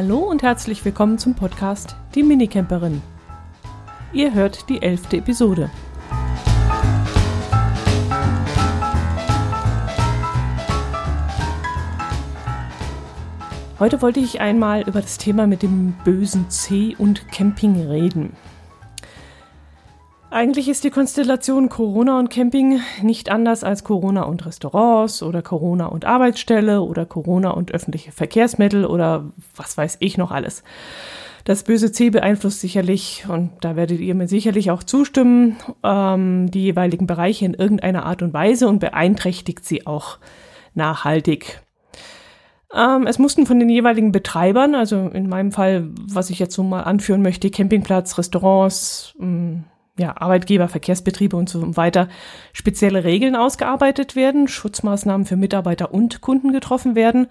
Hallo und herzlich willkommen zum Podcast Die Minicamperin. Ihr hört die elfte Episode. Heute wollte ich einmal über das Thema mit dem bösen C und Camping reden. Eigentlich ist die Konstellation Corona und Camping nicht anders als Corona und Restaurants oder Corona und Arbeitsstelle oder Corona und öffentliche Verkehrsmittel oder was weiß ich noch alles. Das böse C beeinflusst sicherlich, und da werdet ihr mir sicherlich auch zustimmen, ähm, die jeweiligen Bereiche in irgendeiner Art und Weise und beeinträchtigt sie auch nachhaltig. Ähm, es mussten von den jeweiligen Betreibern, also in meinem Fall, was ich jetzt so mal anführen möchte, Campingplatz, Restaurants, mh, mm, ja, Arbeitgeber, Verkehrsbetriebe und so weiter spezielle Regeln ausgearbeitet werden, Schutzmaßnahmen für Mitarbeiter und Kunden getroffen werden,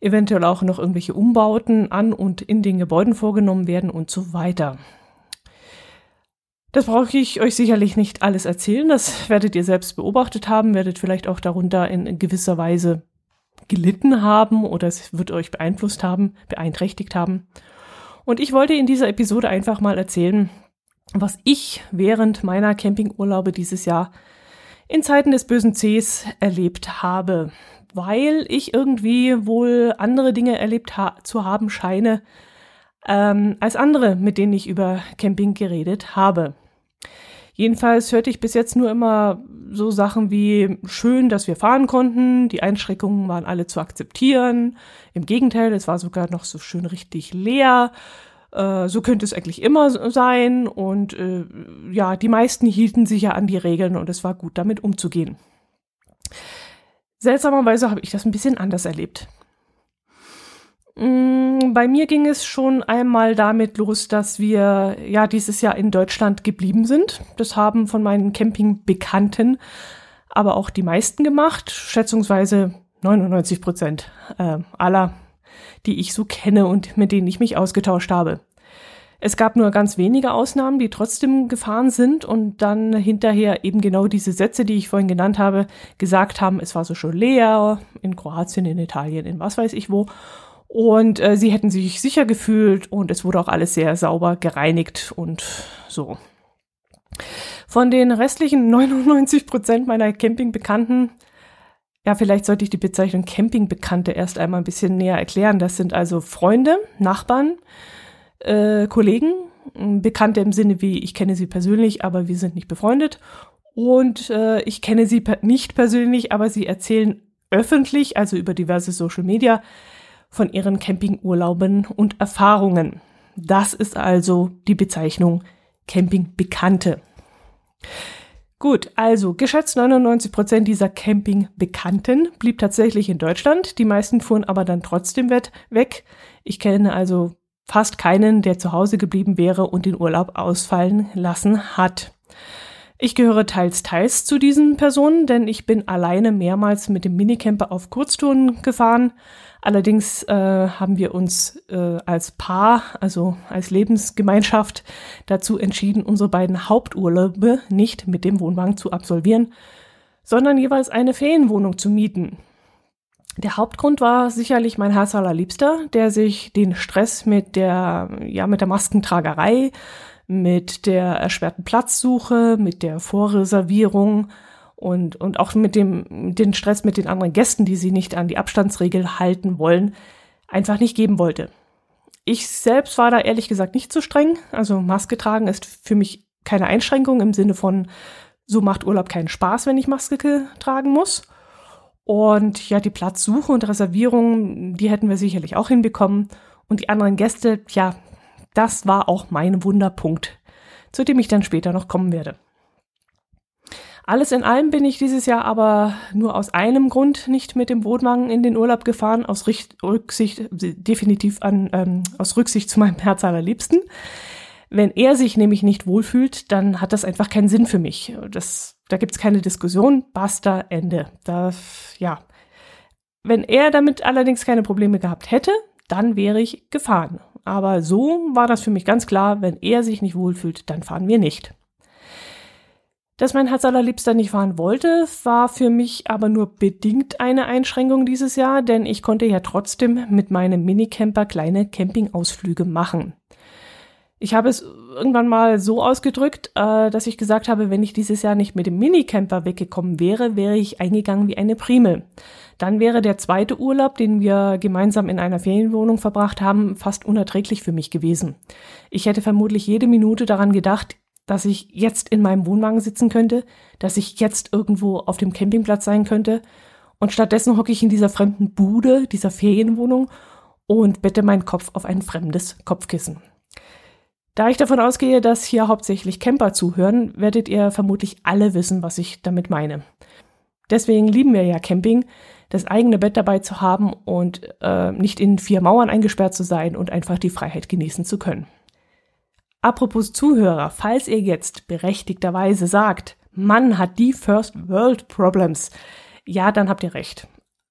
eventuell auch noch irgendwelche Umbauten an und in den Gebäuden vorgenommen werden und so weiter. Das brauche ich euch sicherlich nicht alles erzählen, das werdet ihr selbst beobachtet haben, werdet vielleicht auch darunter in gewisser Weise gelitten haben oder es wird euch beeinflusst haben, beeinträchtigt haben. Und ich wollte in dieser Episode einfach mal erzählen, was ich während meiner Campingurlaube dieses Jahr in Zeiten des bösen Cs erlebt habe, weil ich irgendwie wohl andere Dinge erlebt ha zu haben scheine ähm, als andere, mit denen ich über Camping geredet habe. Jedenfalls hörte ich bis jetzt nur immer so Sachen wie schön, dass wir fahren konnten, die Einschränkungen waren alle zu akzeptieren. Im Gegenteil, es war sogar noch so schön richtig leer. Äh, so könnte es eigentlich immer sein. Und äh, ja, die meisten hielten sich ja an die Regeln und es war gut, damit umzugehen. Seltsamerweise habe ich das ein bisschen anders erlebt. Mm, bei mir ging es schon einmal damit los, dass wir ja dieses Jahr in Deutschland geblieben sind. Das haben von meinen Campingbekannten aber auch die meisten gemacht, schätzungsweise 99 Prozent äh, aller die ich so kenne und mit denen ich mich ausgetauscht habe. Es gab nur ganz wenige Ausnahmen, die trotzdem gefahren sind und dann hinterher eben genau diese Sätze, die ich vorhin genannt habe, gesagt haben, es war so schon leer in Kroatien, in Italien, in was weiß ich wo. Und äh, sie hätten sich sicher gefühlt und es wurde auch alles sehr sauber gereinigt und so. Von den restlichen 99 Prozent meiner Campingbekannten ja, vielleicht sollte ich die Bezeichnung Campingbekannte erst einmal ein bisschen näher erklären. Das sind also Freunde, Nachbarn, äh, Kollegen, Bekannte im Sinne wie ich kenne sie persönlich, aber wir sind nicht befreundet. Und äh, ich kenne sie per nicht persönlich, aber sie erzählen öffentlich, also über diverse Social Media, von ihren Campingurlauben und Erfahrungen. Das ist also die Bezeichnung Campingbekannte. Gut, also geschätzt 99 Prozent dieser Campingbekannten blieb tatsächlich in Deutschland. Die meisten fuhren aber dann trotzdem weg. Ich kenne also fast keinen, der zu Hause geblieben wäre und den Urlaub ausfallen lassen hat. Ich gehöre teils teils zu diesen Personen, denn ich bin alleine mehrmals mit dem Minicamper auf Kurztouren gefahren. Allerdings äh, haben wir uns äh, als Paar, also als Lebensgemeinschaft, dazu entschieden, unsere beiden Haupturlaube nicht mit dem Wohnwagen zu absolvieren, sondern jeweils eine Ferienwohnung zu mieten. Der Hauptgrund war sicherlich mein Herz allerliebster, der sich den Stress mit der, ja, mit der Maskentragerei, mit der erschwerten Platzsuche, mit der Vorreservierung und, und auch mit dem den Stress mit den anderen Gästen, die sie nicht an die Abstandsregel halten wollen, einfach nicht geben wollte. Ich selbst war da ehrlich gesagt nicht so streng. Also Maske tragen ist für mich keine Einschränkung im Sinne von, so macht Urlaub keinen Spaß, wenn ich Maske tragen muss. Und ja, die Platzsuche und Reservierung, die hätten wir sicherlich auch hinbekommen. Und die anderen Gäste, ja, das war auch mein Wunderpunkt, zu dem ich dann später noch kommen werde. Alles in allem bin ich dieses Jahr aber nur aus einem Grund nicht mit dem Wohnwagen in den Urlaub gefahren, aus Rücksicht, definitiv an, ähm, aus Rücksicht zu meinem Herz allerliebsten. Wenn er sich nämlich nicht wohlfühlt, dann hat das einfach keinen Sinn für mich. Das, da gibt's keine Diskussion, basta, Ende. Das, ja. Wenn er damit allerdings keine Probleme gehabt hätte, dann wäre ich gefahren. Aber so war das für mich ganz klar, wenn er sich nicht wohlfühlt, dann fahren wir nicht. Dass mein Herz allerliebster nicht fahren wollte, war für mich aber nur bedingt eine Einschränkung dieses Jahr, denn ich konnte ja trotzdem mit meinem Minicamper kleine Campingausflüge machen. Ich habe es irgendwann mal so ausgedrückt, äh, dass ich gesagt habe, wenn ich dieses Jahr nicht mit dem Minicamper weggekommen wäre, wäre ich eingegangen wie eine Primel. Dann wäre der zweite Urlaub, den wir gemeinsam in einer Ferienwohnung verbracht haben, fast unerträglich für mich gewesen. Ich hätte vermutlich jede Minute daran gedacht, dass ich jetzt in meinem Wohnwagen sitzen könnte, dass ich jetzt irgendwo auf dem Campingplatz sein könnte. Und stattdessen hocke ich in dieser fremden Bude, dieser Ferienwohnung und bette meinen Kopf auf ein fremdes Kopfkissen. Da ich davon ausgehe, dass hier hauptsächlich Camper zuhören, werdet ihr vermutlich alle wissen, was ich damit meine. Deswegen lieben wir ja Camping, das eigene Bett dabei zu haben und äh, nicht in vier Mauern eingesperrt zu sein und einfach die Freiheit genießen zu können. Apropos Zuhörer, falls ihr jetzt berechtigterweise sagt, Mann hat die First World Problems, ja, dann habt ihr recht.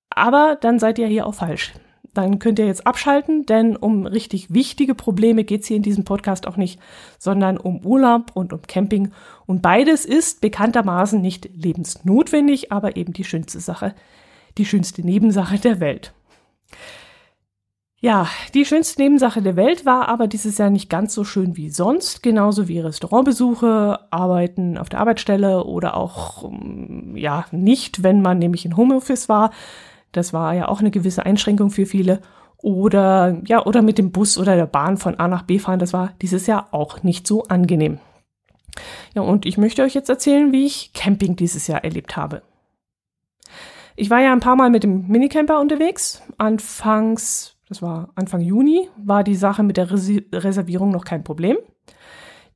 Aber dann seid ihr hier auch falsch. Dann könnt ihr jetzt abschalten, denn um richtig wichtige Probleme geht's hier in diesem Podcast auch nicht, sondern um Urlaub und um Camping. Und beides ist bekanntermaßen nicht lebensnotwendig, aber eben die schönste Sache, die schönste Nebensache der Welt. Ja, die schönste Nebensache der Welt war aber dieses Jahr nicht ganz so schön wie sonst, genauso wie Restaurantbesuche, Arbeiten auf der Arbeitsstelle oder auch, ähm, ja, nicht, wenn man nämlich in Homeoffice war. Das war ja auch eine gewisse Einschränkung für viele. Oder, ja, oder mit dem Bus oder der Bahn von A nach B fahren, das war dieses Jahr auch nicht so angenehm. Ja, und ich möchte euch jetzt erzählen, wie ich Camping dieses Jahr erlebt habe. Ich war ja ein paar Mal mit dem Minicamper unterwegs. Anfangs das war Anfang Juni, war die Sache mit der Res Reservierung noch kein Problem.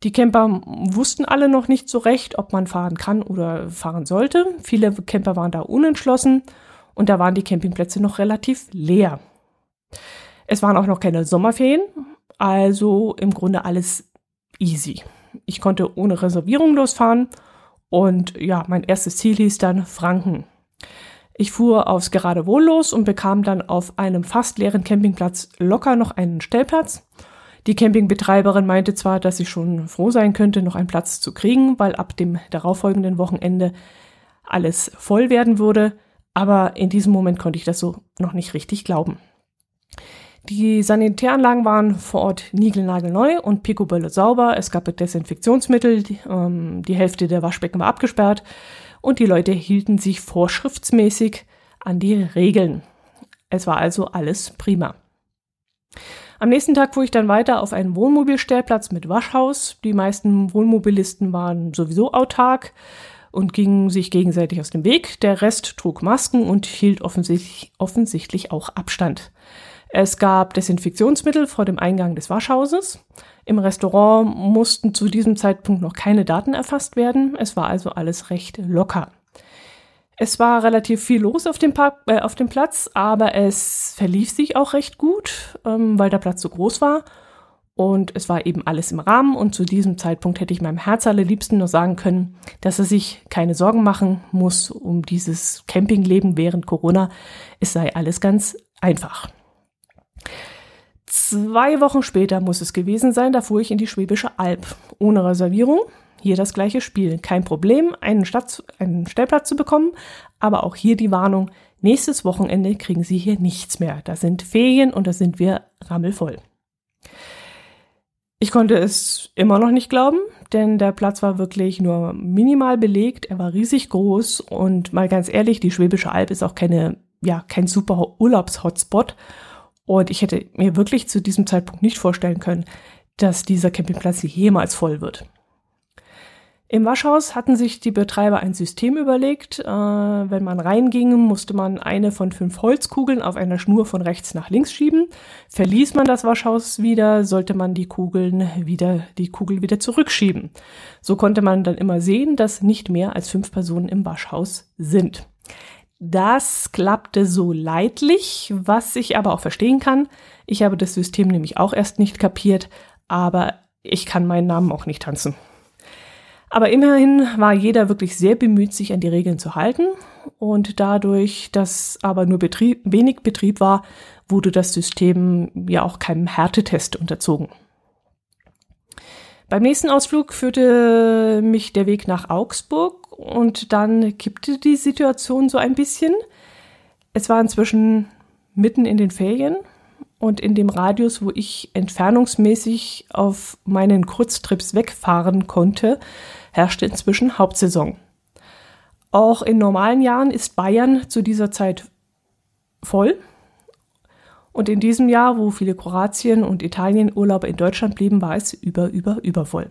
Die Camper wussten alle noch nicht so recht, ob man fahren kann oder fahren sollte. Viele Camper waren da unentschlossen und da waren die Campingplätze noch relativ leer. Es waren auch noch keine Sommerferien, also im Grunde alles easy. Ich konnte ohne Reservierung losfahren und ja, mein erstes Ziel hieß dann Franken. Ich fuhr aufs Geradewohl los und bekam dann auf einem fast leeren Campingplatz locker noch einen Stellplatz. Die Campingbetreiberin meinte zwar, dass sie schon froh sein könnte, noch einen Platz zu kriegen, weil ab dem darauffolgenden Wochenende alles voll werden würde, aber in diesem Moment konnte ich das so noch nicht richtig glauben. Die Sanitäranlagen waren vor Ort niegelnagelneu und picobello sauber. Es gab Desinfektionsmittel, die, ähm, die Hälfte der Waschbecken war abgesperrt und die Leute hielten sich vorschriftsmäßig an die Regeln. Es war also alles prima. Am nächsten Tag fuhr ich dann weiter auf einen Wohnmobilstellplatz mit Waschhaus. Die meisten Wohnmobilisten waren sowieso autark und gingen sich gegenseitig aus dem Weg. Der Rest trug Masken und hielt offensichtlich, auch Abstand. Es gab Desinfektionsmittel vor dem Eingang des Waschhauses. Im Restaurant mussten zu diesem Zeitpunkt noch keine Daten erfasst werden. Es war also alles recht locker. Es war relativ viel los auf dem, Park, äh, auf dem Platz, aber es verlief sich auch recht gut, ähm, weil der Platz so groß war. Und es war eben alles im Rahmen. Und zu diesem Zeitpunkt hätte ich meinem Herz allerliebsten nur sagen können, dass er sich keine Sorgen machen muss um dieses Campingleben während Corona. Es sei alles ganz einfach. Zwei Wochen später muss es gewesen sein, da fuhr ich in die Schwäbische Alb. Ohne Reservierung. Hier das gleiche Spiel. Kein Problem, einen, Stadt, einen Stellplatz zu bekommen, aber auch hier die Warnung, nächstes Wochenende kriegen Sie hier nichts mehr. Da sind Ferien und da sind wir rammelvoll. Ich konnte es immer noch nicht glauben, denn der Platz war wirklich nur minimal belegt, er war riesig groß und mal ganz ehrlich, die Schwäbische Alb ist auch keine, ja, kein super Urlaubshotspot. Und ich hätte mir wirklich zu diesem Zeitpunkt nicht vorstellen können, dass dieser Campingplatz jemals voll wird. Im Waschhaus hatten sich die Betreiber ein System überlegt. Äh, wenn man reinging, musste man eine von fünf Holzkugeln auf einer Schnur von rechts nach links schieben. Verließ man das Waschhaus wieder, sollte man die Kugeln wieder, die Kugel wieder zurückschieben. So konnte man dann immer sehen, dass nicht mehr als fünf Personen im Waschhaus sind. Das klappte so leidlich, was ich aber auch verstehen kann. Ich habe das System nämlich auch erst nicht kapiert, aber ich kann meinen Namen auch nicht tanzen. Aber immerhin war jeder wirklich sehr bemüht, sich an die Regeln zu halten. Und dadurch, dass aber nur Betrieb, wenig Betrieb war, wurde das System ja auch keinem Härtetest unterzogen. Beim nächsten Ausflug führte mich der Weg nach Augsburg und dann kippte die Situation so ein bisschen. Es war inzwischen mitten in den Ferien und in dem Radius, wo ich entfernungsmäßig auf meinen Kurztrips wegfahren konnte, herrschte inzwischen Hauptsaison. Auch in normalen Jahren ist Bayern zu dieser Zeit voll. Und in diesem Jahr, wo viele Kroatien und Italien Urlauber in Deutschland blieben, war es über, über, übervoll.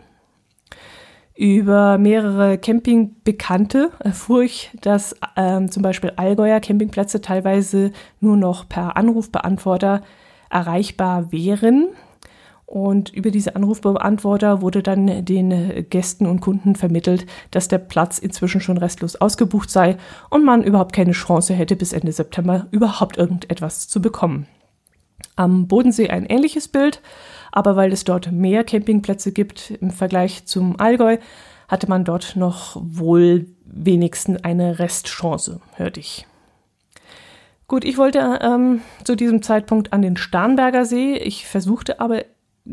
Über mehrere Campingbekannte erfuhr ich, dass ähm, zum Beispiel Allgäuer Campingplätze teilweise nur noch per Anrufbeantworter erreichbar wären. Und über diese Anrufbeantworter wurde dann den Gästen und Kunden vermittelt, dass der Platz inzwischen schon restlos ausgebucht sei und man überhaupt keine Chance hätte, bis Ende September überhaupt irgendetwas zu bekommen. Am Bodensee ein ähnliches Bild, aber weil es dort mehr Campingplätze gibt im Vergleich zum Allgäu, hatte man dort noch wohl wenigstens eine Restchance, hörte ich. Gut, ich wollte ähm, zu diesem Zeitpunkt an den Starnberger See. Ich versuchte aber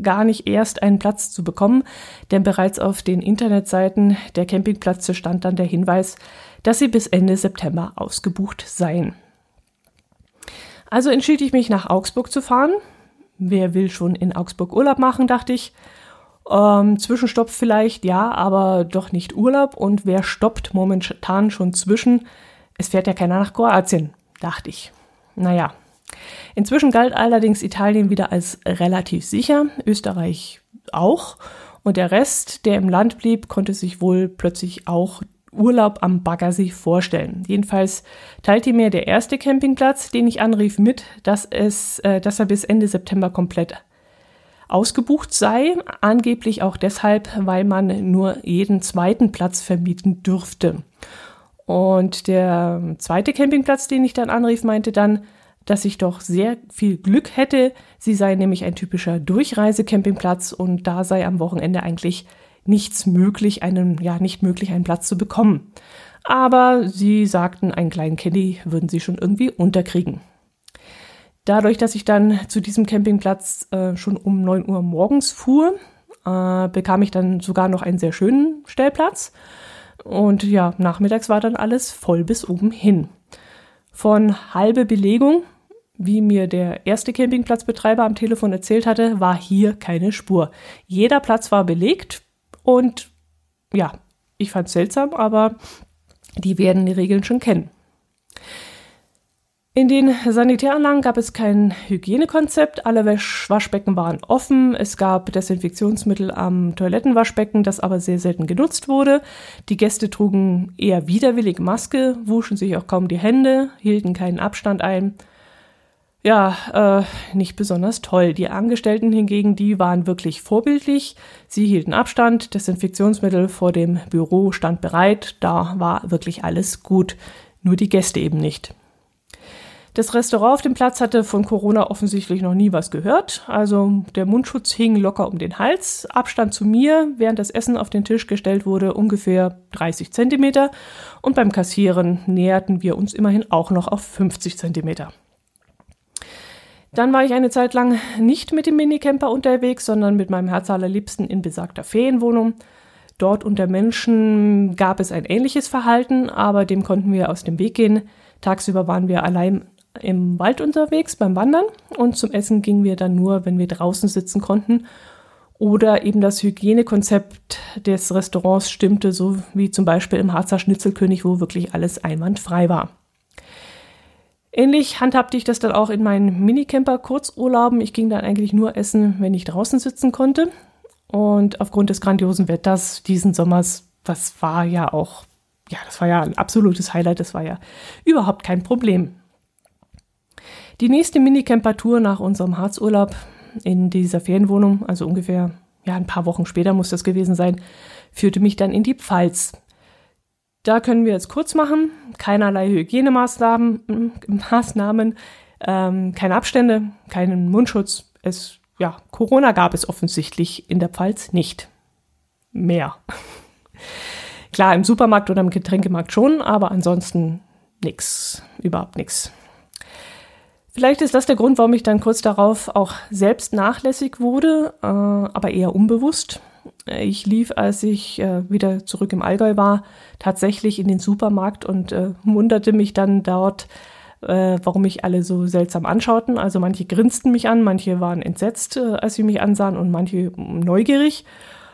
gar nicht erst einen Platz zu bekommen, denn bereits auf den Internetseiten der Campingplätze stand dann der Hinweis, dass sie bis Ende September ausgebucht seien. Also entschied ich mich nach Augsburg zu fahren. Wer will schon in Augsburg Urlaub machen, dachte ich. Ähm, Zwischenstopp vielleicht, ja, aber doch nicht Urlaub. Und wer stoppt momentan schon zwischen? Es fährt ja keiner nach Kroatien, dachte ich. Naja, Inzwischen galt allerdings Italien wieder als relativ sicher, Österreich auch. Und der Rest, der im Land blieb, konnte sich wohl plötzlich auch Urlaub am Baggersee vorstellen. Jedenfalls teilte mir der erste Campingplatz, den ich anrief, mit, dass, es, äh, dass er bis Ende September komplett ausgebucht sei. Angeblich auch deshalb, weil man nur jeden zweiten Platz vermieten dürfte. Und der zweite Campingplatz, den ich dann anrief, meinte dann, dass ich doch sehr viel Glück hätte. Sie sei nämlich ein typischer Durchreisecampingplatz und da sei am Wochenende eigentlich nichts möglich, einen, ja, nicht möglich, einen Platz zu bekommen. Aber sie sagten, einen kleinen Caddy würden sie schon irgendwie unterkriegen. Dadurch, dass ich dann zu diesem Campingplatz äh, schon um 9 Uhr morgens fuhr, äh, bekam ich dann sogar noch einen sehr schönen Stellplatz. Und ja, nachmittags war dann alles voll bis oben hin. Von halbe Belegung, wie mir der erste Campingplatzbetreiber am Telefon erzählt hatte, war hier keine Spur. Jeder Platz war belegt und ja, ich fand es seltsam, aber die werden die Regeln schon kennen. In den Sanitäranlagen gab es kein Hygienekonzept. Alle Waschbecken waren offen. Es gab Desinfektionsmittel am Toilettenwaschbecken, das aber sehr selten genutzt wurde. Die Gäste trugen eher widerwillig Maske, wuschen sich auch kaum die Hände, hielten keinen Abstand ein. Ja, äh, nicht besonders toll. Die Angestellten hingegen, die waren wirklich vorbildlich. Sie hielten Abstand, Desinfektionsmittel vor dem Büro stand bereit. Da war wirklich alles gut. Nur die Gäste eben nicht. Das Restaurant auf dem Platz hatte von Corona offensichtlich noch nie was gehört. Also der Mundschutz hing locker um den Hals. Abstand zu mir, während das Essen auf den Tisch gestellt wurde, ungefähr 30 Zentimeter. Und beim Kassieren näherten wir uns immerhin auch noch auf 50 Zentimeter. Dann war ich eine Zeit lang nicht mit dem Minicamper unterwegs, sondern mit meinem Herz allerliebsten in besagter Ferienwohnung. Dort unter Menschen gab es ein ähnliches Verhalten, aber dem konnten wir aus dem Weg gehen. Tagsüber waren wir allein im Wald unterwegs beim Wandern und zum Essen gingen wir dann nur, wenn wir draußen sitzen konnten oder eben das Hygienekonzept des Restaurants stimmte, so wie zum Beispiel im Harzer Schnitzelkönig, wo wirklich alles einwandfrei war. Ähnlich handhabte ich das dann auch in meinen Minicamper Kurzurlauben. Ich ging dann eigentlich nur essen, wenn ich draußen sitzen konnte. Und aufgrund des grandiosen Wetters diesen Sommers, das war ja auch, ja, das war ja ein absolutes Highlight, das war ja überhaupt kein Problem. Die nächste Minicamper-Tour nach unserem Harzurlaub in dieser Ferienwohnung, also ungefähr ja, ein paar Wochen später muss das gewesen sein, führte mich dann in die Pfalz. Da können wir jetzt kurz machen. Keinerlei Hygienemaßnahmen, Maßnahmen, ähm, keine Abstände, keinen Mundschutz. Es, ja, Corona gab es offensichtlich in der Pfalz nicht. Mehr. Klar, im Supermarkt oder im Getränkemarkt schon, aber ansonsten nix, überhaupt nichts. Vielleicht ist das der Grund, warum ich dann kurz darauf auch selbst nachlässig wurde, äh, aber eher unbewusst. Ich lief, als ich äh, wieder zurück im Allgäu war, tatsächlich in den Supermarkt und äh, wunderte mich dann dort, äh, warum mich alle so seltsam anschauten. Also manche grinsten mich an, manche waren entsetzt, äh, als sie mich ansahen und manche neugierig,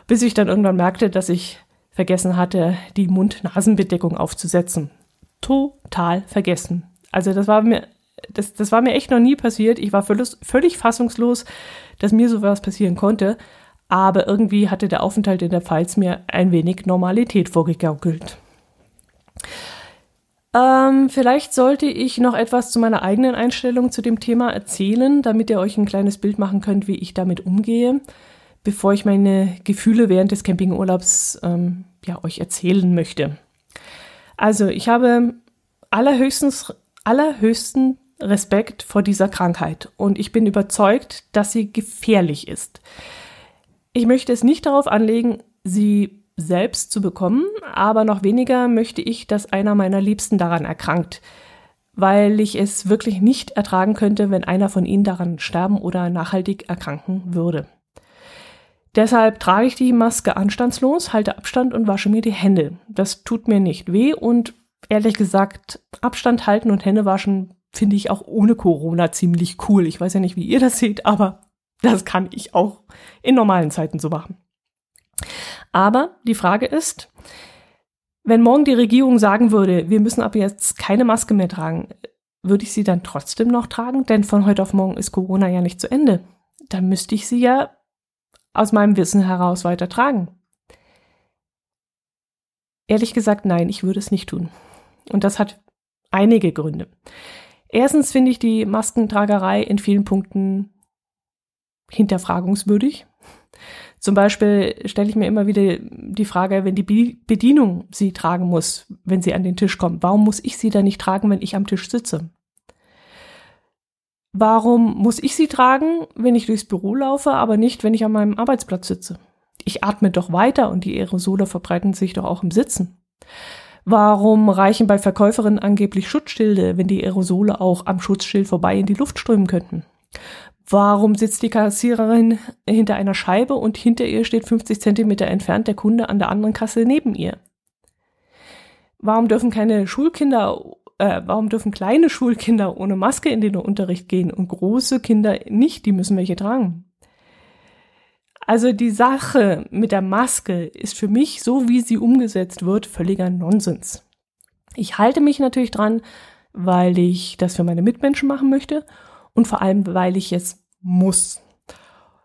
bis ich dann irgendwann merkte, dass ich vergessen hatte, die Mund-Nasen-Bedeckung aufzusetzen. Total vergessen. Also das war mir, das, das war mir echt noch nie passiert. Ich war völlig, völlig fassungslos, dass mir sowas passieren konnte. Aber irgendwie hatte der Aufenthalt in der Pfalz mir ein wenig Normalität vorgegaukelt. Ähm, vielleicht sollte ich noch etwas zu meiner eigenen Einstellung zu dem Thema erzählen, damit ihr euch ein kleines Bild machen könnt, wie ich damit umgehe, bevor ich meine Gefühle während des Campingurlaubs ähm, ja, euch erzählen möchte. Also, ich habe allerhöchstens, allerhöchsten Respekt vor dieser Krankheit und ich bin überzeugt, dass sie gefährlich ist. Ich möchte es nicht darauf anlegen, sie selbst zu bekommen, aber noch weniger möchte ich, dass einer meiner Liebsten daran erkrankt, weil ich es wirklich nicht ertragen könnte, wenn einer von ihnen daran sterben oder nachhaltig erkranken würde. Deshalb trage ich die Maske anstandslos, halte Abstand und wasche mir die Hände. Das tut mir nicht weh und ehrlich gesagt, Abstand halten und Hände waschen finde ich auch ohne Corona ziemlich cool. Ich weiß ja nicht, wie ihr das seht, aber das kann ich auch in normalen Zeiten so machen. Aber die Frage ist, wenn morgen die Regierung sagen würde, wir müssen ab jetzt keine Maske mehr tragen, würde ich sie dann trotzdem noch tragen? Denn von heute auf morgen ist Corona ja nicht zu Ende. Dann müsste ich sie ja aus meinem Wissen heraus weiter tragen. Ehrlich gesagt, nein, ich würde es nicht tun. Und das hat einige Gründe. Erstens finde ich die Maskentragerei in vielen Punkten hinterfragungswürdig. Zum Beispiel stelle ich mir immer wieder die Frage, wenn die Bedienung sie tragen muss, wenn sie an den Tisch kommt, warum muss ich sie dann nicht tragen, wenn ich am Tisch sitze? Warum muss ich sie tragen, wenn ich durchs Büro laufe, aber nicht, wenn ich an meinem Arbeitsplatz sitze? Ich atme doch weiter und die Aerosole verbreiten sich doch auch im Sitzen. Warum reichen bei Verkäuferinnen angeblich Schutzschilde, wenn die Aerosole auch am Schutzschild vorbei in die Luft strömen könnten? Warum sitzt die Kassiererin hinter einer Scheibe und hinter ihr steht 50 Zentimeter entfernt der Kunde an der anderen Kasse neben ihr? Warum dürfen keine Schulkinder, äh, warum dürfen kleine Schulkinder ohne Maske in den Unterricht gehen und große Kinder nicht? Die müssen welche tragen. Also die Sache mit der Maske ist für mich, so wie sie umgesetzt wird, völliger Nonsens. Ich halte mich natürlich dran, weil ich das für meine Mitmenschen machen möchte und vor allem, weil ich es muss.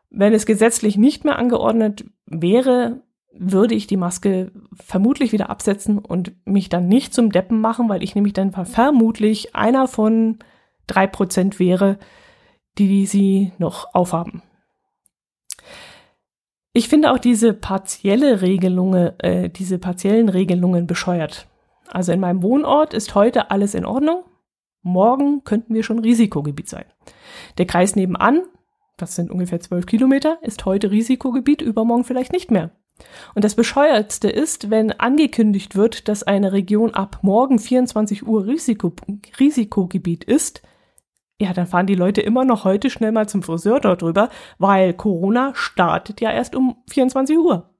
Wenn es gesetzlich nicht mehr angeordnet wäre, würde ich die Maske vermutlich wieder absetzen und mich dann nicht zum Deppen machen, weil ich nämlich dann vermutlich einer von drei Prozent wäre, die sie noch aufhaben. Ich finde auch diese partielle Regelungen, äh, diese partiellen Regelungen bescheuert. Also in meinem Wohnort ist heute alles in Ordnung. Morgen könnten wir schon Risikogebiet sein. Der Kreis nebenan, das sind ungefähr zwölf Kilometer, ist heute Risikogebiet, übermorgen vielleicht nicht mehr. Und das Bescheuertste ist, wenn angekündigt wird, dass eine Region ab morgen 24 Uhr Risiko, Risikogebiet ist, ja, dann fahren die Leute immer noch heute schnell mal zum Friseur dort drüber, weil Corona startet ja erst um 24 Uhr.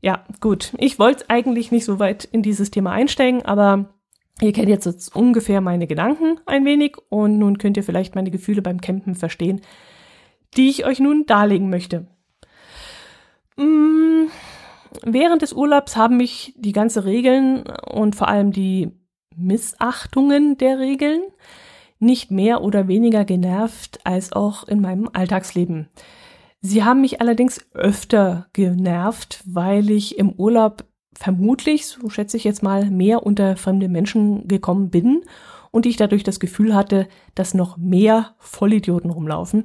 Ja, gut. Ich wollte eigentlich nicht so weit in dieses Thema einsteigen, aber Ihr kennt jetzt ungefähr meine Gedanken ein wenig und nun könnt ihr vielleicht meine Gefühle beim Campen verstehen, die ich euch nun darlegen möchte. Mm, während des Urlaubs haben mich die ganze Regeln und vor allem die Missachtungen der Regeln nicht mehr oder weniger genervt als auch in meinem Alltagsleben. Sie haben mich allerdings öfter genervt, weil ich im Urlaub vermutlich, so schätze ich jetzt mal, mehr unter fremde Menschen gekommen bin und ich dadurch das Gefühl hatte, dass noch mehr Vollidioten rumlaufen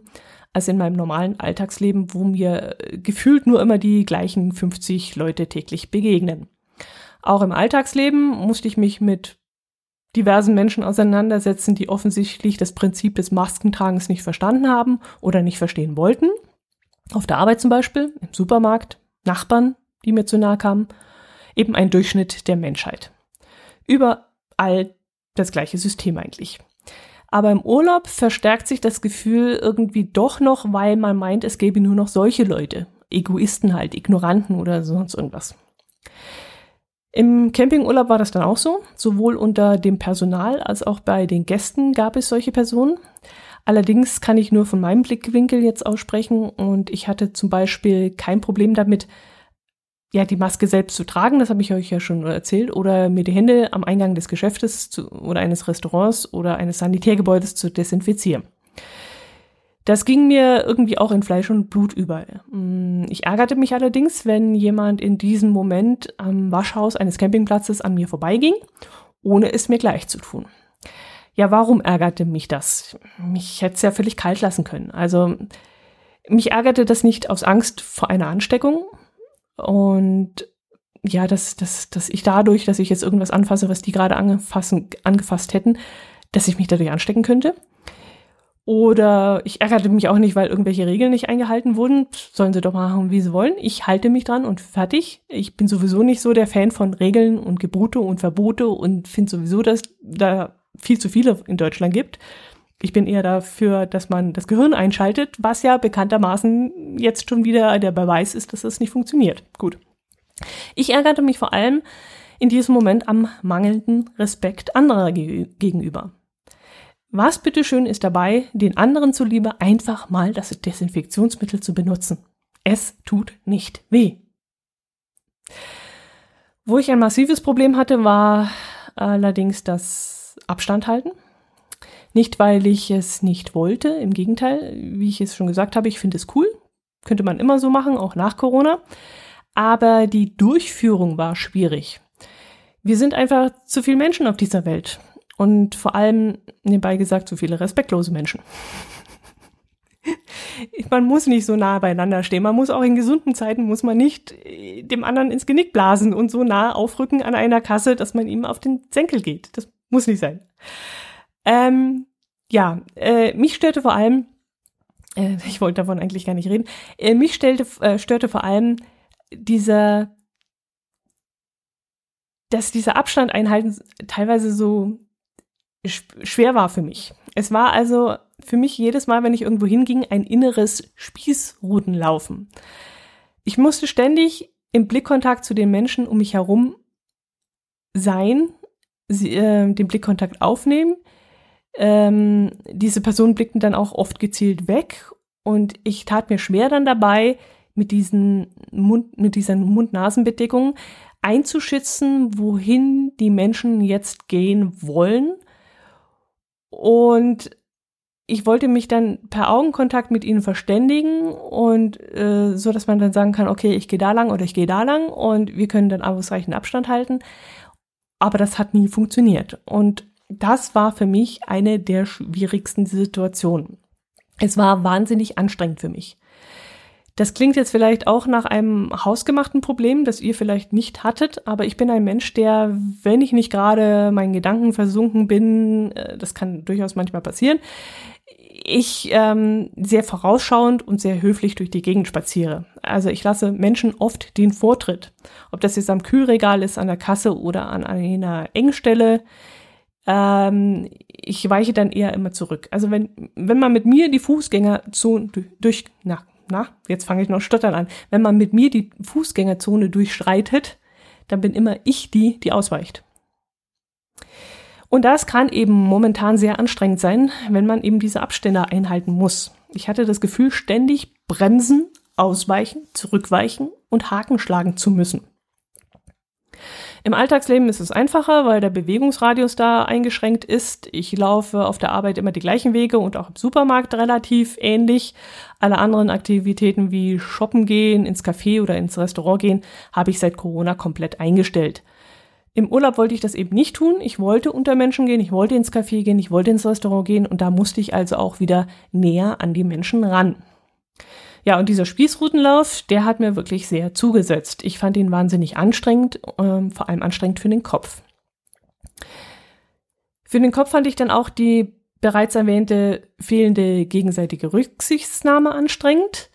als in meinem normalen Alltagsleben, wo mir äh, gefühlt nur immer die gleichen 50 Leute täglich begegnen. Auch im Alltagsleben musste ich mich mit diversen Menschen auseinandersetzen, die offensichtlich das Prinzip des Maskentragens nicht verstanden haben oder nicht verstehen wollten. Auf der Arbeit zum Beispiel, im Supermarkt, Nachbarn, die mir zu nahe kamen eben ein Durchschnitt der Menschheit. Überall das gleiche System eigentlich. Aber im Urlaub verstärkt sich das Gefühl irgendwie doch noch, weil man meint, es gäbe nur noch solche Leute. Egoisten halt, Ignoranten oder sonst irgendwas. Im Campingurlaub war das dann auch so. Sowohl unter dem Personal als auch bei den Gästen gab es solche Personen. Allerdings kann ich nur von meinem Blickwinkel jetzt aussprechen und ich hatte zum Beispiel kein Problem damit, ja, die Maske selbst zu tragen, das habe ich euch ja schon erzählt, oder mir die Hände am Eingang des Geschäftes zu, oder eines Restaurants oder eines Sanitärgebäudes zu desinfizieren. Das ging mir irgendwie auch in Fleisch und Blut über. Mm, ich ärgerte mich allerdings, wenn jemand in diesem Moment am Waschhaus eines Campingplatzes an mir vorbeiging, ohne es mir gleich zu tun. Ja, warum ärgerte mich das? Mich hätte es ja völlig kalt lassen können. Also, mich ärgerte das nicht aus Angst vor einer Ansteckung, und ja, dass, dass, dass ich dadurch, dass ich jetzt irgendwas anfasse, was die gerade angefasst hätten, dass ich mich dadurch anstecken könnte. Oder ich ärgerte mich auch nicht, weil irgendwelche Regeln nicht eingehalten wurden. Sollen sie doch machen, wie sie wollen. Ich halte mich dran und fertig. Ich bin sowieso nicht so der Fan von Regeln und Gebote und Verbote und finde sowieso, dass da viel zu viele in Deutschland gibt. Ich bin eher dafür, dass man das Gehirn einschaltet, was ja bekanntermaßen jetzt schon wieder der Beweis ist, dass das nicht funktioniert. Gut. Ich ärgerte mich vor allem in diesem Moment am mangelnden Respekt anderer gegenüber. Was bitteschön ist dabei, den anderen zuliebe einfach mal das Desinfektionsmittel zu benutzen? Es tut nicht weh. Wo ich ein massives Problem hatte, war allerdings das Abstand halten. Nicht, weil ich es nicht wollte, im Gegenteil, wie ich es schon gesagt habe, ich finde es cool. Könnte man immer so machen, auch nach Corona. Aber die Durchführung war schwierig. Wir sind einfach zu viele Menschen auf dieser Welt. Und vor allem, nebenbei gesagt, zu viele respektlose Menschen. man muss nicht so nah beieinander stehen. Man muss auch in gesunden Zeiten, muss man nicht äh, dem anderen ins Genick blasen und so nah aufrücken an einer Kasse, dass man ihm auf den Senkel geht. Das muss nicht sein. Ähm, ja, äh, mich störte vor allem, äh, ich wollte davon eigentlich gar nicht reden, äh, mich stellte, äh, störte vor allem dieser, dass dieser Abstand einhalten teilweise so schwer war für mich. Es war also für mich jedes Mal, wenn ich irgendwo hinging, ein inneres Spießrutenlaufen. Ich musste ständig im Blickkontakt zu den Menschen um mich herum sein, sie, äh, den Blickkontakt aufnehmen, ähm, diese Personen blickten dann auch oft gezielt weg und ich tat mir schwer dann dabei, mit diesen Mund, mit dieser Mund-Nasen-Bedeckung einzuschätzen, wohin die Menschen jetzt gehen wollen. Und ich wollte mich dann per Augenkontakt mit ihnen verständigen und äh, so, dass man dann sagen kann, okay, ich gehe da lang oder ich gehe da lang und wir können dann ausreichend Abstand halten. Aber das hat nie funktioniert. Und das war für mich eine der schwierigsten Situationen. Es war wahnsinnig anstrengend für mich. Das klingt jetzt vielleicht auch nach einem hausgemachten Problem, das ihr vielleicht nicht hattet, aber ich bin ein Mensch, der, wenn ich nicht gerade meinen Gedanken versunken bin, äh, das kann durchaus manchmal passieren, ich ähm, sehr vorausschauend und sehr höflich durch die Gegend spaziere. Also ich lasse Menschen oft den Vortritt. Ob das jetzt am Kühlregal ist, an der Kasse oder an einer Engstelle. Ähm, ich weiche dann eher immer zurück. Also wenn, wenn man mit mir die Fußgängerzone durch, na, na, jetzt fange ich noch stottern an. Wenn man mit mir die Fußgängerzone durchschreitet, dann bin immer ich die, die ausweicht. Und das kann eben momentan sehr anstrengend sein, wenn man eben diese Abstände einhalten muss. Ich hatte das Gefühl, ständig bremsen, ausweichen, zurückweichen und Haken schlagen zu müssen. Im Alltagsleben ist es einfacher, weil der Bewegungsradius da eingeschränkt ist. Ich laufe auf der Arbeit immer die gleichen Wege und auch im Supermarkt relativ ähnlich. Alle anderen Aktivitäten wie shoppen gehen, ins Café oder ins Restaurant gehen, habe ich seit Corona komplett eingestellt. Im Urlaub wollte ich das eben nicht tun. Ich wollte unter Menschen gehen, ich wollte ins Café gehen, ich wollte ins Restaurant gehen und da musste ich also auch wieder näher an die Menschen ran. Ja, und dieser Spießrutenlauf, der hat mir wirklich sehr zugesetzt. Ich fand ihn wahnsinnig anstrengend, ähm, vor allem anstrengend für den Kopf. Für den Kopf fand ich dann auch die bereits erwähnte fehlende gegenseitige Rücksichtsnahme anstrengend.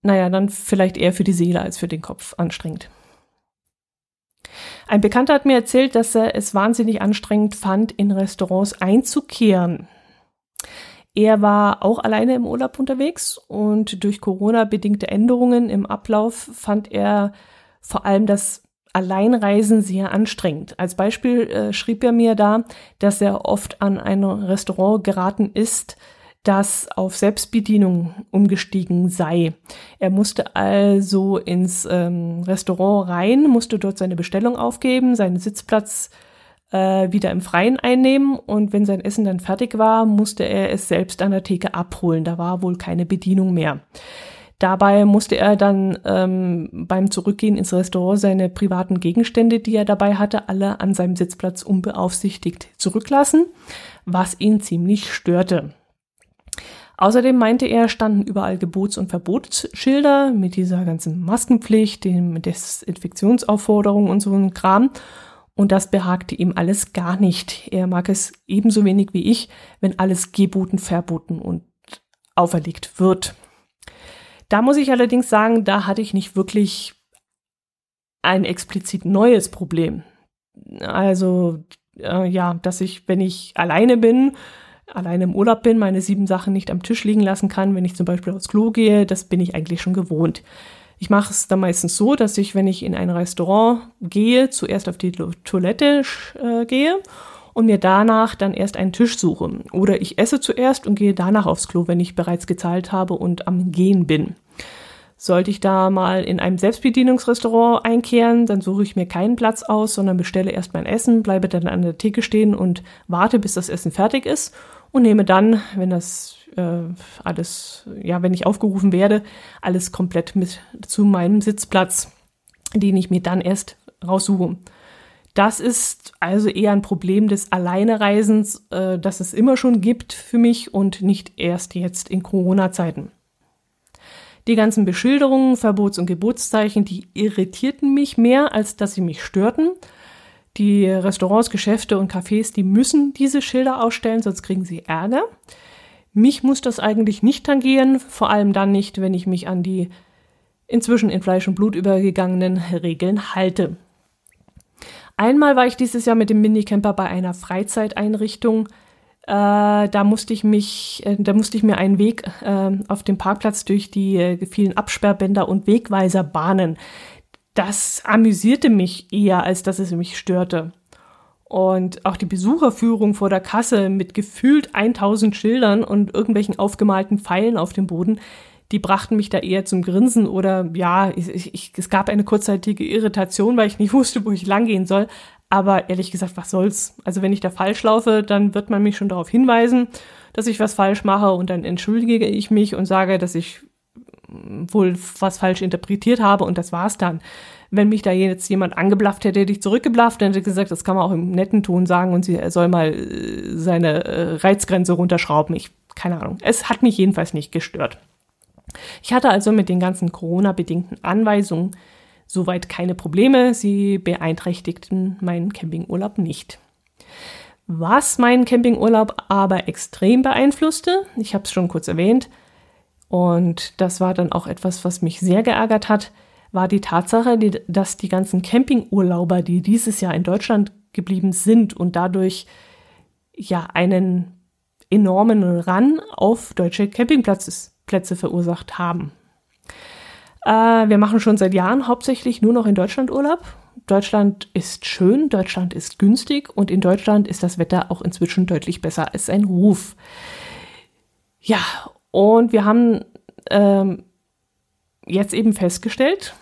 Naja, dann vielleicht eher für die Seele als für den Kopf anstrengend. Ein Bekannter hat mir erzählt, dass er es wahnsinnig anstrengend fand, in Restaurants einzukehren. Er war auch alleine im Urlaub unterwegs und durch Corona-bedingte Änderungen im Ablauf fand er vor allem das Alleinreisen sehr anstrengend. Als Beispiel äh, schrieb er mir da, dass er oft an ein Restaurant geraten ist, das auf Selbstbedienung umgestiegen sei. Er musste also ins ähm, Restaurant rein, musste dort seine Bestellung aufgeben, seinen Sitzplatz äh, wieder im Freien einnehmen und wenn sein Essen dann fertig war, musste er es selbst an der Theke abholen. Da war wohl keine Bedienung mehr. Dabei musste er dann ähm, beim Zurückgehen ins Restaurant seine privaten Gegenstände, die er dabei hatte, alle an seinem Sitzplatz unbeaufsichtigt zurücklassen, was ihn ziemlich störte. Außerdem meinte er, standen überall Gebots- und Verbotsschilder mit dieser ganzen Maskenpflicht, den Desinfektionsaufforderungen und so ein Kram. Und das behagte ihm alles gar nicht. Er mag es ebenso wenig wie ich, wenn alles geboten, verboten und auferlegt wird. Da muss ich allerdings sagen, da hatte ich nicht wirklich ein explizit neues Problem. Also, äh, ja, dass ich, wenn ich alleine bin, alleine im Urlaub bin, meine sieben Sachen nicht am Tisch liegen lassen kann, wenn ich zum Beispiel aufs Klo gehe, das bin ich eigentlich schon gewohnt. Ich mache es dann meistens so, dass ich, wenn ich in ein Restaurant gehe, zuerst auf die Toilette äh, gehe und mir danach dann erst einen Tisch suche. Oder ich esse zuerst und gehe danach aufs Klo, wenn ich bereits gezahlt habe und am Gehen bin. Sollte ich da mal in einem Selbstbedienungsrestaurant einkehren, dann suche ich mir keinen Platz aus, sondern bestelle erst mein Essen, bleibe dann an der Theke stehen und warte, bis das Essen fertig ist und nehme dann, wenn das äh, alles, ja, wenn ich aufgerufen werde, alles komplett mit zu meinem Sitzplatz, den ich mir dann erst raussuche. Das ist also eher ein Problem des Alleinereisens, äh, das es immer schon gibt für mich und nicht erst jetzt in Corona-Zeiten. Die ganzen Beschilderungen, Verbots- und Gebotszeichen, die irritierten mich mehr, als dass sie mich störten. Die Restaurants, Geschäfte und Cafés, die müssen diese Schilder ausstellen, sonst kriegen sie Ärger. Mich muss das eigentlich nicht tangieren, vor allem dann nicht, wenn ich mich an die inzwischen in Fleisch und Blut übergegangenen Regeln halte. Einmal war ich dieses Jahr mit dem Minicamper bei einer Freizeiteinrichtung. Äh, da musste ich mich, äh, da musste ich mir einen Weg äh, auf dem Parkplatz durch die äh, vielen Absperrbänder und Wegweiser bahnen. Das amüsierte mich eher, als dass es mich störte. Und auch die Besucherführung vor der Kasse mit gefühlt 1000 Schildern und irgendwelchen aufgemalten Pfeilen auf dem Boden, die brachten mich da eher zum Grinsen oder ja, ich, ich, es gab eine kurzzeitige Irritation, weil ich nicht wusste, wo ich langgehen soll. Aber ehrlich gesagt, was soll's? Also wenn ich da falsch laufe, dann wird man mich schon darauf hinweisen, dass ich was falsch mache und dann entschuldige ich mich und sage, dass ich wohl was falsch interpretiert habe und das war's dann wenn mich da jetzt jemand angeblafft hätte, hätte ich zurückgeblafft, dann hätte gesagt, das kann man auch im netten Ton sagen und sie, er soll mal äh, seine äh, Reizgrenze runterschrauben. Ich, keine Ahnung. Es hat mich jedenfalls nicht gestört. Ich hatte also mit den ganzen Corona-bedingten Anweisungen soweit keine Probleme. Sie beeinträchtigten meinen Campingurlaub nicht. Was meinen Campingurlaub aber extrem beeinflusste, ich habe es schon kurz erwähnt, und das war dann auch etwas, was mich sehr geärgert hat, war die Tatsache, dass die ganzen Campingurlauber, die dieses Jahr in Deutschland geblieben sind und dadurch ja einen enormen Run auf deutsche Campingplätze Plätze verursacht haben. Äh, wir machen schon seit Jahren hauptsächlich nur noch in Deutschland Urlaub. Deutschland ist schön, Deutschland ist günstig und in Deutschland ist das Wetter auch inzwischen deutlich besser als ein Ruf. Ja, und wir haben ähm, jetzt eben festgestellt,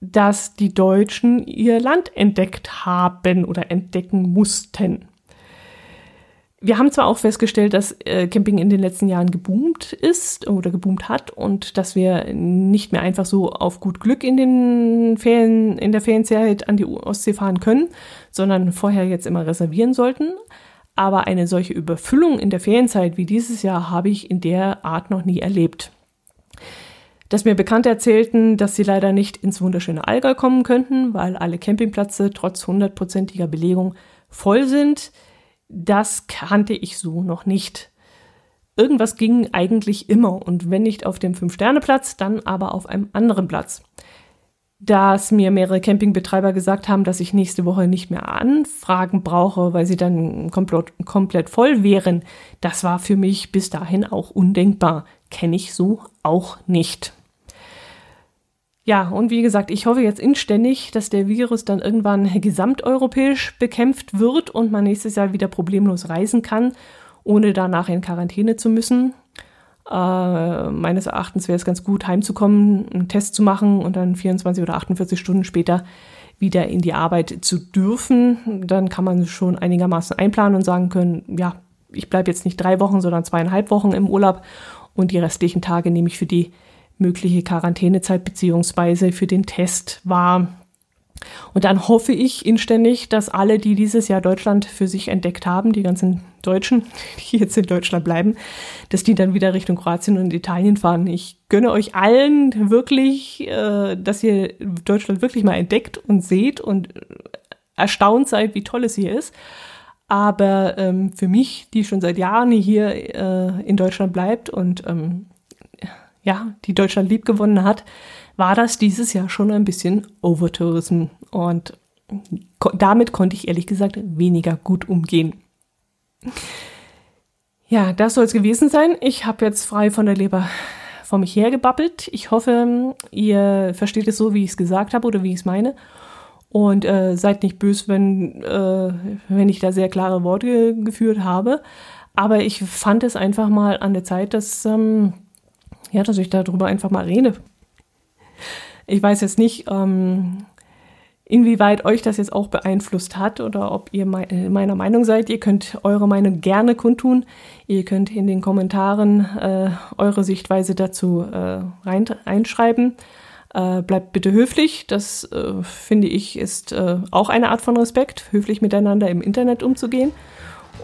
dass die Deutschen ihr Land entdeckt haben oder entdecken mussten. Wir haben zwar auch festgestellt, dass äh, Camping in den letzten Jahren geboomt ist oder geboomt hat und dass wir nicht mehr einfach so auf gut Glück in den Ferien, in der Ferienzeit an die Ostsee fahren können, sondern vorher jetzt immer reservieren sollten. Aber eine solche Überfüllung in der Ferienzeit wie dieses Jahr habe ich in der Art noch nie erlebt dass mir Bekannte erzählten, dass sie leider nicht ins wunderschöne Allgäu kommen könnten, weil alle Campingplätze trotz hundertprozentiger Belegung voll sind. Das kannte ich so noch nicht. Irgendwas ging eigentlich immer und wenn nicht auf dem Fünf-Sterne-Platz, dann aber auf einem anderen Platz. Dass mir mehrere Campingbetreiber gesagt haben, dass ich nächste Woche nicht mehr Anfragen brauche, weil sie dann komplett, komplett voll wären. Das war für mich bis dahin auch undenkbar. Kenne ich so auch nicht. Ja, und wie gesagt, ich hoffe jetzt inständig, dass der Virus dann irgendwann gesamteuropäisch bekämpft wird und man nächstes Jahr wieder problemlos reisen kann, ohne danach in Quarantäne zu müssen. Äh, meines Erachtens wäre es ganz gut, heimzukommen, einen Test zu machen und dann 24 oder 48 Stunden später wieder in die Arbeit zu dürfen. Dann kann man schon einigermaßen einplanen und sagen können, ja, ich bleibe jetzt nicht drei Wochen, sondern zweieinhalb Wochen im Urlaub und die restlichen Tage nehme ich für die mögliche Quarantänezeit beziehungsweise für den Test wahr. Und dann hoffe ich inständig, dass alle, die dieses Jahr Deutschland für sich entdeckt haben, die ganzen Deutschen, die jetzt in Deutschland bleiben, dass die dann wieder Richtung Kroatien und Italien fahren. Ich gönne euch allen wirklich, äh, dass ihr Deutschland wirklich mal entdeckt und seht und erstaunt seid, wie toll es hier ist. Aber ähm, für mich, die schon seit Jahren hier äh, in Deutschland bleibt und ähm, ja, die Deutschland lieb gewonnen hat, war das dieses Jahr schon ein bisschen Overtourism. Und damit konnte ich ehrlich gesagt weniger gut umgehen. Ja, das soll es gewesen sein. Ich habe jetzt frei von der Leber vor mich hergebabbelt. Ich hoffe, ihr versteht es so, wie ich es gesagt habe oder wie ich es meine. Und äh, seid nicht böse, wenn, äh, wenn ich da sehr klare Worte geführt habe. Aber ich fand es einfach mal an der Zeit, dass, ähm, ja, dass ich darüber einfach mal rede. Ich weiß jetzt nicht, ähm, inwieweit euch das jetzt auch beeinflusst hat oder ob ihr me meiner Meinung seid. Ihr könnt eure Meinung gerne kundtun. Ihr könnt in den Kommentaren äh, eure Sichtweise dazu äh, rein, reinschreiben. Äh, bleibt bitte höflich. Das äh, finde ich ist äh, auch eine Art von Respekt, höflich miteinander im Internet umzugehen.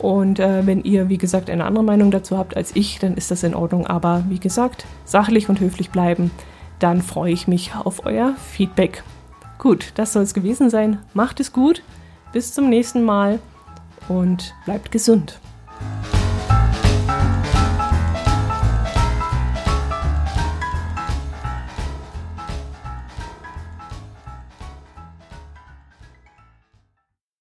Und äh, wenn ihr, wie gesagt, eine andere Meinung dazu habt als ich, dann ist das in Ordnung. Aber wie gesagt, sachlich und höflich bleiben, dann freue ich mich auf euer Feedback. Gut, das soll es gewesen sein. Macht es gut. Bis zum nächsten Mal und bleibt gesund.